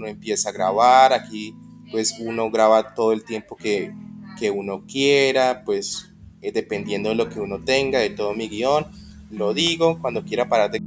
uno empieza a grabar, aquí pues uno graba todo el tiempo que, que uno quiera, pues eh, dependiendo de lo que uno tenga, de todo mi guion, lo digo, cuando quiera parar de